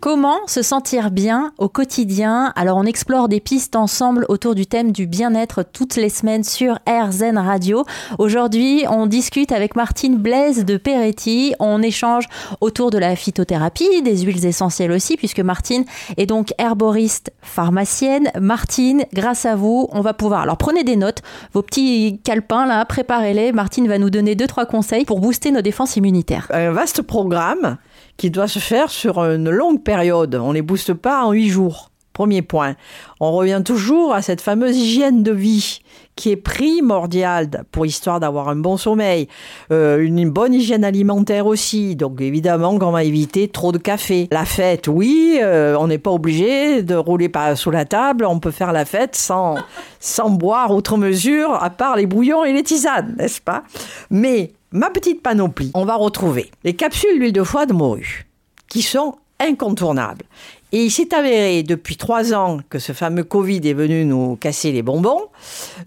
Comment se sentir bien au quotidien Alors on explore des pistes ensemble autour du thème du bien-être toutes les semaines sur RZN Radio. Aujourd'hui, on discute avec Martine Blaise de Peretti. On échange autour de la phytothérapie, des huiles essentielles aussi, puisque Martine est donc herboriste pharmacienne. Martine, grâce à vous, on va pouvoir. Alors prenez des notes, vos petits calepins là, préparez-les. Martine va nous donner deux trois conseils pour booster nos défenses immunitaires. Un vaste programme qui doit se faire sur une longue période. On ne les booste pas en huit jours. Premier point. On revient toujours à cette fameuse hygiène de vie qui est primordiale pour histoire d'avoir un bon sommeil, euh, une bonne hygiène alimentaire aussi. Donc évidemment qu'on va éviter trop de café. La fête, oui, euh, on n'est pas obligé de rouler pas sous la table. On peut faire la fête sans sans boire outre mesure, à part les bouillons et les tisanes, n'est-ce pas? Mais ma petite panoplie, on va retrouver les capsules d'huile de foie de morue, qui sont incontournables. Et il s'est avéré depuis trois ans que ce fameux Covid est venu nous casser les bonbons.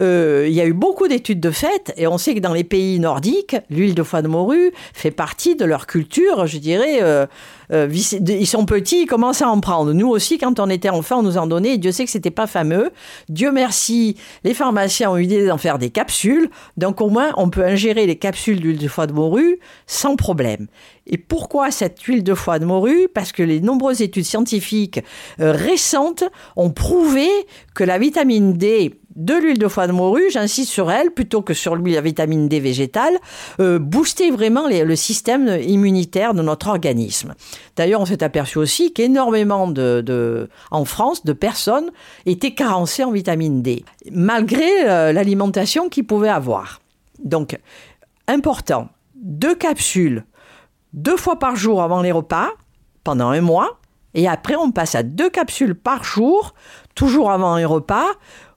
Euh, il y a eu beaucoup d'études de fait et on sait que dans les pays nordiques, l'huile de foie de morue fait partie de leur culture, je dirais. Euh, euh, ils sont petits, ils commencent à en prendre? Nous aussi, quand on était enfant, on nous en donnait. Et Dieu sait que c'était pas fameux. Dieu merci, les pharmaciens ont eu l'idée d'en faire des capsules. Donc au moins, on peut ingérer les capsules d'huile de foie de morue sans problème. Et pourquoi cette huile de foie de morue? Parce que les nombreuses études scientifiques euh, récentes ont prouvé que la vitamine D de l'huile de foie de morue, j'insiste sur elle plutôt que sur l'huile à vitamine D végétale, euh, booster vraiment le système immunitaire de notre organisme. D'ailleurs, on s'est aperçu aussi qu'énormément de, en France, de personnes étaient carencées en vitamine D, malgré euh, l'alimentation qu'ils pouvaient avoir. Donc, important, deux capsules deux fois par jour avant les repas pendant un mois. Et après, on passe à deux capsules par jour, toujours avant un repas,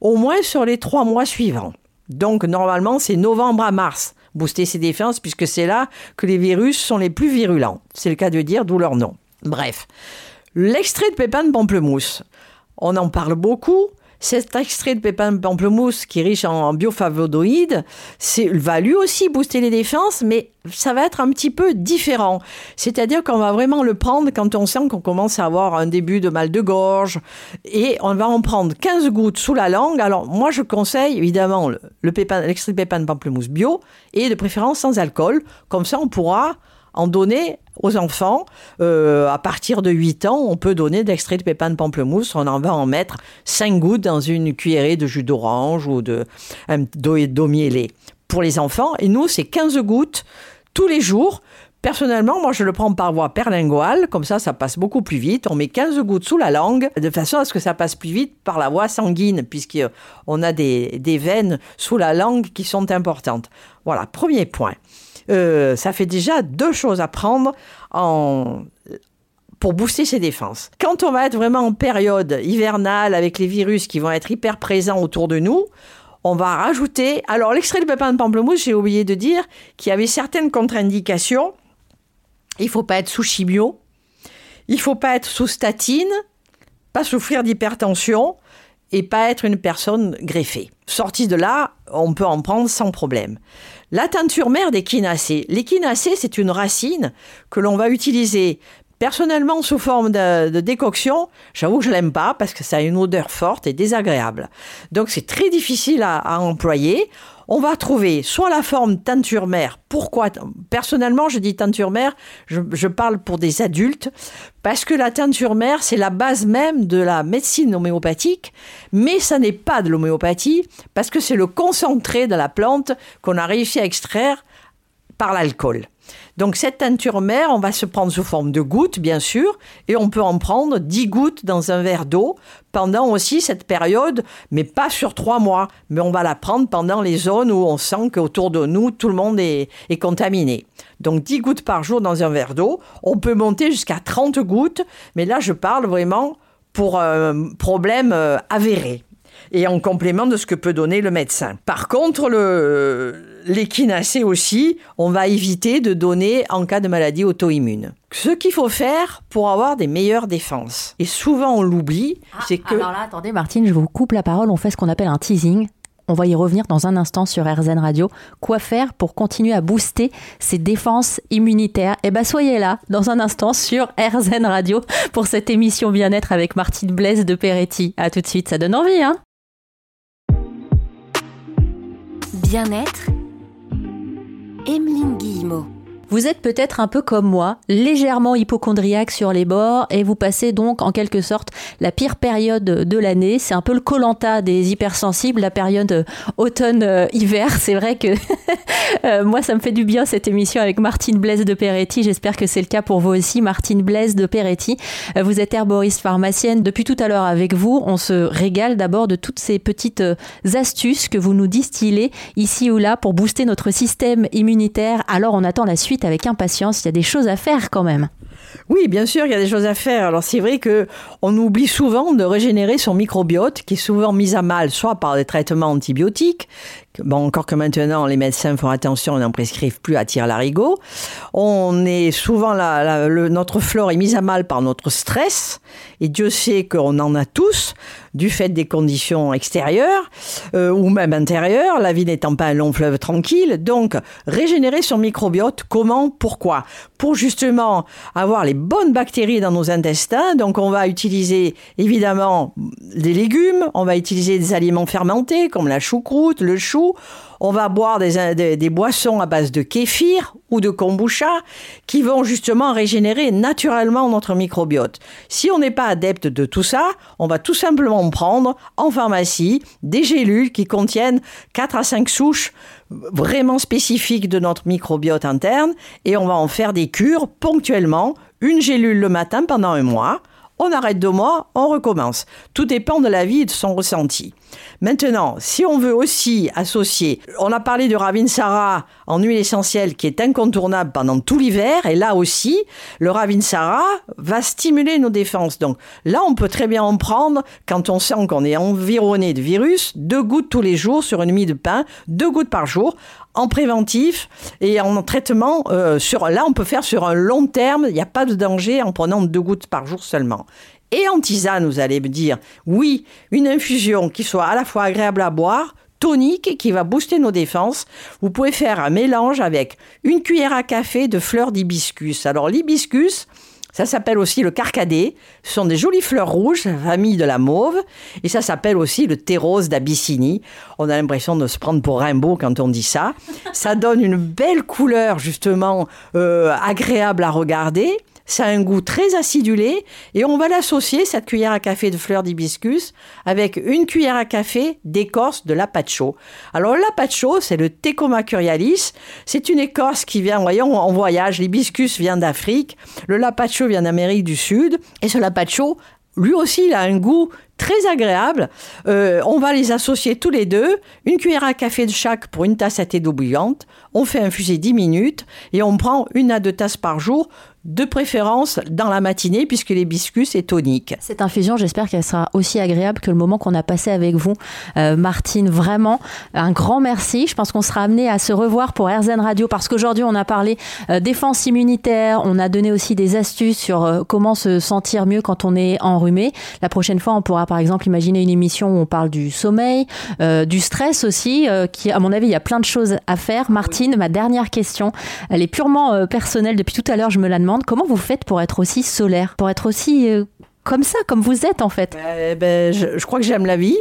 au moins sur les trois mois suivants. Donc, normalement, c'est novembre à mars. Booster ses défenses, puisque c'est là que les virus sont les plus virulents. C'est le cas de dire, d'où leur nom. Bref. L'extrait de pépins de pamplemousse. On en parle beaucoup. Cet extrait de pépins de pamplemousse qui est riche en bioflavonoïdes, va lui aussi booster les défenses, mais ça va être un petit peu différent. C'est-à-dire qu'on va vraiment le prendre quand on sent qu'on commence à avoir un début de mal de gorge et on va en prendre 15 gouttes sous la langue. Alors moi je conseille évidemment l'extrait de pépins de pamplemousse bio et de préférence sans alcool. Comme ça on pourra en donner aux enfants. Euh, à partir de 8 ans, on peut donner d'extrait de pépins de pamplemousse. On en va en mettre 5 gouttes dans une cuillerée de jus d'orange ou de d'eau mielée pour les enfants. Et nous, c'est 15 gouttes tous les jours. Personnellement, moi, je le prends par voie perlinguale, comme ça, ça passe beaucoup plus vite. On met 15 gouttes sous la langue, de façon à ce que ça passe plus vite par la voie sanguine, puisqu'on a des, des veines sous la langue qui sont importantes. Voilà, premier point. Euh, ça fait déjà deux choses à prendre en pour booster ses défenses. Quand on va être vraiment en période hivernale avec les virus qui vont être hyper présents autour de nous, on va rajouter. Alors, l'extrait de pépin de pamplemousse, j'ai oublié de dire qu'il y avait certaines contre-indications. Il faut pas être sous chimio, il faut pas être sous statine, pas souffrir d'hypertension et pas être une personne greffée. Sorti de là, on peut en prendre sans problème. La teinture mère d'échinacée. L'échinacée, c'est une racine que l'on va utiliser personnellement sous forme de, décoction. J'avoue que je l'aime pas parce que ça a une odeur forte et désagréable. Donc c'est très difficile à employer on va trouver soit la forme teinture mère. Pourquoi? Personnellement, je dis teinture mère, je, parle pour des adultes, parce que la teinture mère, c'est la base même de la médecine homéopathique, mais ça n'est pas de l'homéopathie, parce que c'est le concentré de la plante qu'on a réussi à extraire par l'alcool. Donc cette teinture mère, on va se prendre sous forme de gouttes, bien sûr, et on peut en prendre 10 gouttes dans un verre d'eau pendant aussi cette période, mais pas sur trois mois, mais on va la prendre pendant les zones où on sent qu'autour de nous, tout le monde est, contaminé. Donc 10 gouttes par jour dans un verre d'eau. On peut monter jusqu'à 30 gouttes, mais là je parle vraiment pour un problème euh, avéré et en complément de ce que peut donner le médecin. Par contre, le, l'échinacée aussi, on va éviter de donner en cas de maladie auto-immune. Ce qu'il faut faire pour avoir des meilleures défenses, et souvent on l'oublie, ah, c'est que... Alors là, attendez Martine, je vous coupe la parole, on fait ce qu'on appelle un teasing On va y revenir dans un instant sur RZN Radio. Quoi faire pour continuer à booster ses défenses immunitaires? Eh bien, soyez là dans un instant sur RZN Radio pour cette émission bien-être avec Martine Blaise de Peretti. À tout de suite, ça donne envie, hein? Bien-être, Emeline Guillemot. Vous êtes peut-être un peu comme moi, légèrement hypochondriaque sur les bords et vous passez donc en quelque sorte la pire période de l'année. C'est un peu le colanta des hypersensibles, la période euh, automne-hiver. Euh, c'est vrai que euh, moi, ça me fait du bien cette émission avec Martine Blaise de Peretti. J'espère que c'est le cas pour vous aussi, Martine Blaise de Peretti. Vous êtes herboriste pharmacienne. Depuis tout à l'heure avec vous, on se régale d'abord de toutes ces petites astuces que vous nous distillez ici ou là pour booster notre système immunitaire. Alors on attend la suite avec impatience. Il y a des choses à faire quand même. Oui, bien sûr, il y a des choses à faire. Alors c'est vrai que on oublie souvent de régénérer son microbiote, qui est souvent mis à mal, soit par des traitements antibiotiques, Bon, encore que maintenant, les médecins font attention, n'en prescrivent plus à tir larigot. On est souvent notre flore est mise à mal par notre stress, et Dieu sait qu'on en a tous, du fait des conditions extérieures euh, ou même intérieures, la vie n'étant pas un long fleuve tranquille. Donc, régénérer son microbiote, comment, pourquoi? Pour justement avoir les bonnes bactéries dans nos intestins. Donc, on va utiliser évidemment des légumes, on va utiliser des aliments fermentés comme la choucroute, le chou on va boire des, boissons à base de kéfir ou de kombucha qui vont justement régénérer naturellement notre microbiote. Si on n'est pas adepte de tout ça, on va tout simplement prendre en pharmacie des gélules qui contiennent 4 à 5 souches vraiment spécifiques de notre microbiote interne et on va en faire des cures ponctuellement, une gélule le matin pendant un mois on arrête deux mois, on recommence. Tout dépend de la vie et de son ressenti. Maintenant, si on veut aussi associer, on a parlé de Ravinsara en huile essentielle qui est incontournable pendant tout l'hiver, et là aussi, le Ravinsara va stimuler nos défenses. Donc là, on peut très bien en prendre quand on sent qu'on est environné de virus, deux gouttes tous les jours sur une mie de pain, deux gouttes par jour, en préventif et en traitement. Euh, sur, là, on peut faire sur un long terme. Il n'y a pas de danger en prenant deux gouttes par jour seulement. Et en tisane, vous allez me dire, oui, une infusion qui soit à la fois agréable à boire, tonique qui va booster nos défenses. Vous pouvez faire un mélange avec une cuillère à café de fleurs d'hibiscus. Alors l'hibiscus, ça s'appelle aussi le carcadé. Ce sont des jolies fleurs rouges, famille de la mauve. Et ça s'appelle aussi le thé rose d'Abyssinie. On a l'impression de se prendre pour Rimbaud quand on dit ça. Ça donne une belle couleur, justement, euh, agréable à regarder. Ça a un goût très acidulé et on va l'associer, cette cuillère à café de fleurs d'hibiscus, avec une cuillère à café d'écorce de l'apacho. Alors l'apacho, c'est le Tecoma curialis. C'est une écorce qui vient, voyons, en voyage. L'hibiscus vient d'Afrique, le lapacho vient d'Amérique du Sud et ce lapacho lui aussi, il a un goût très agréable. Euh, on va les associer tous les deux, une cuillère à café de chaque pour une tasse à thé d'eau bouillante. On fait infuser 10 minutes et on prend une à deux tasses par jour de préférence dans la matinée puisque l'hibiscus est tonique. Cette infusion, j'espère qu'elle sera aussi agréable que le moment qu'on a passé avec vous, euh, Martine. Vraiment, un grand merci. Je pense qu'on sera amené à se revoir pour RZN Radio parce qu'aujourd'hui, on a parlé euh, défense immunitaire, on a donné aussi des astuces sur euh, comment se sentir mieux quand on est enrhumé. La prochaine fois, on pourra par exemple imaginer une émission où on parle du sommeil, du stress aussi, qui, à mon avis, il y a plein de choses à faire. Martine, ma dernière question, elle est purement personnelle. Depuis tout à l'heure, je me la demande comment vous faites pour être aussi solaire, pour être aussi euh, comme ça, comme vous êtes en fait? Ben, ben, je, crois que j'aime la vie.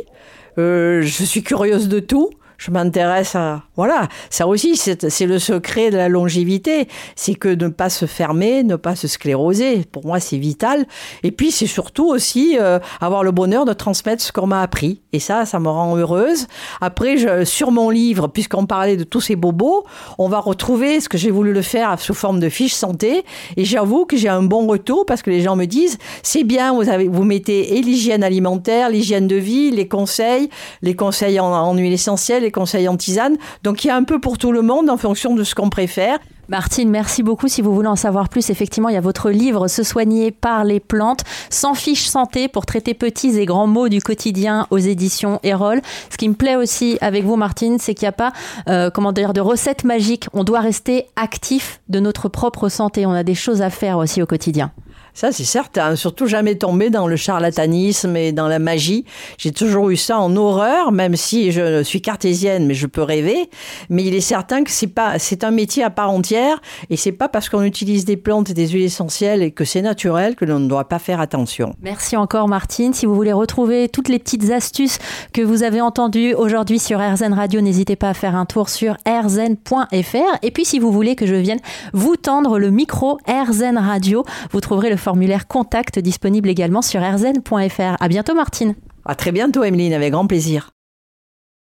Euh, je suis curieuse de tout. Je m'intéresse à voilà, ça aussi, c'est le secret de la longévité. C'est que ne pas se fermer, ne pas se scléroser. Pour moi, c'est vital. Et puis, c'est surtout aussi euh, avoir le bonheur de transmettre ce qu'on m'a appris. Et ça, ça me rend heureuse. Après, sur mon livre, puisqu'on parlait de tous ces bobos, on va retrouver ce que j'ai voulu le faire sous forme de fiche santé. Et j'avoue que j'ai un bon retour parce que les gens me disent, c'est bien, vous, avez, vous mettez et l'hygiène alimentaire, l'hygiène de vie, les conseils, les conseils en, en huile essentielle, conseils en tisane. Donc il y a un peu pour tout le monde en fonction de ce qu'on préfère. Martine, merci beaucoup. Si vous voulez en savoir plus, effectivement, il y a votre livre Se soigner par les plantes, sans fiche santé pour traiter petits et grands mots du quotidien aux éditions Erol. Ce qui me plaît aussi avec vous, Martine, c'est qu'il n'y a pas, euh, comment dire, de recettes magiques. On doit rester actif de notre propre santé. On a des choses à faire aussi au quotidien. Ça, c'est certain. Surtout jamais tomber dans le charlatanisme et dans la magie. J'ai toujours eu ça en horreur, même si je suis cartésienne, mais je peux rêver. Mais il est certain que c'est pas, c'est un métier à part entière et c'est pas parce qu'on utilise des plantes et des huiles essentielles et que c'est naturel que l'on ne doit pas faire attention. Merci encore, Martine. Si vous voulez retrouver toutes les petites astuces que vous avez entendues aujourd'hui sur RZN Radio, n'hésitez pas à faire un tour sur rzn.fr. Et puis, si vous voulez que je vienne vous tendre le micro RZN Radio, vous trouverez le formulaire contact disponible également sur rzn.fr. À bientôt Martine. À très bientôt Emeline, avec grand plaisir.